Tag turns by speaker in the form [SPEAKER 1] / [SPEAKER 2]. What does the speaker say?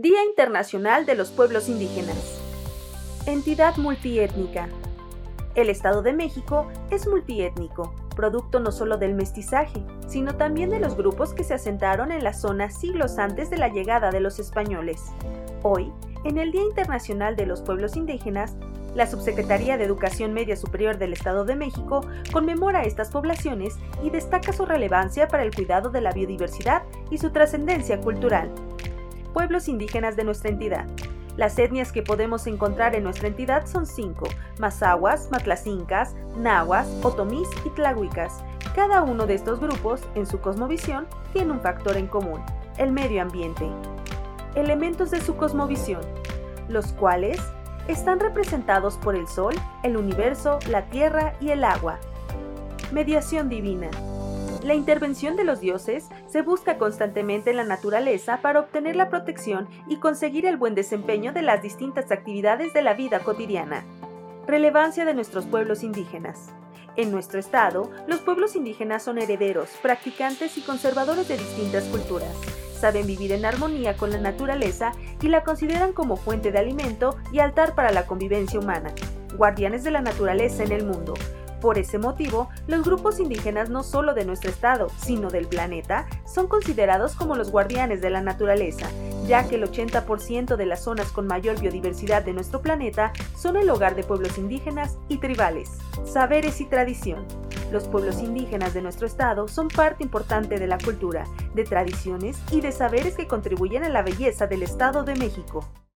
[SPEAKER 1] Día Internacional de los Pueblos Indígenas. Entidad multiétnica. El Estado de México es multiétnico, producto no solo del mestizaje, sino también de los grupos que se asentaron en la zona siglos antes de la llegada de los españoles. Hoy, en el Día Internacional de los Pueblos Indígenas, la Subsecretaría de Educación Media Superior del Estado de México conmemora estas poblaciones y destaca su relevancia para el cuidado de la biodiversidad y su trascendencia cultural pueblos indígenas de nuestra entidad. Las etnias que podemos encontrar en nuestra entidad son cinco: mazahuas, matlacincas, nahuas, otomís y tlahuicas. Cada uno de estos grupos, en su cosmovisión, tiene un factor en común: el medio ambiente. Elementos de su cosmovisión, los cuales están representados por el sol, el universo, la tierra y el agua. Mediación divina la intervención de los dioses se busca constantemente en la naturaleza para obtener la protección y conseguir el buen desempeño de las distintas actividades de la vida cotidiana. Relevancia de nuestros pueblos indígenas. En nuestro estado, los pueblos indígenas son herederos, practicantes y conservadores de distintas culturas. Saben vivir en armonía con la naturaleza y la consideran como fuente de alimento y altar para la convivencia humana. Guardianes de la naturaleza en el mundo, por ese motivo, los grupos indígenas no solo de nuestro estado, sino del planeta, son considerados como los guardianes de la naturaleza, ya que el 80% de las zonas con mayor biodiversidad de nuestro planeta son el hogar de pueblos indígenas y tribales. Saberes y tradición. Los pueblos indígenas de nuestro estado son parte importante de la cultura, de tradiciones y de saberes que contribuyen a la belleza del Estado de México.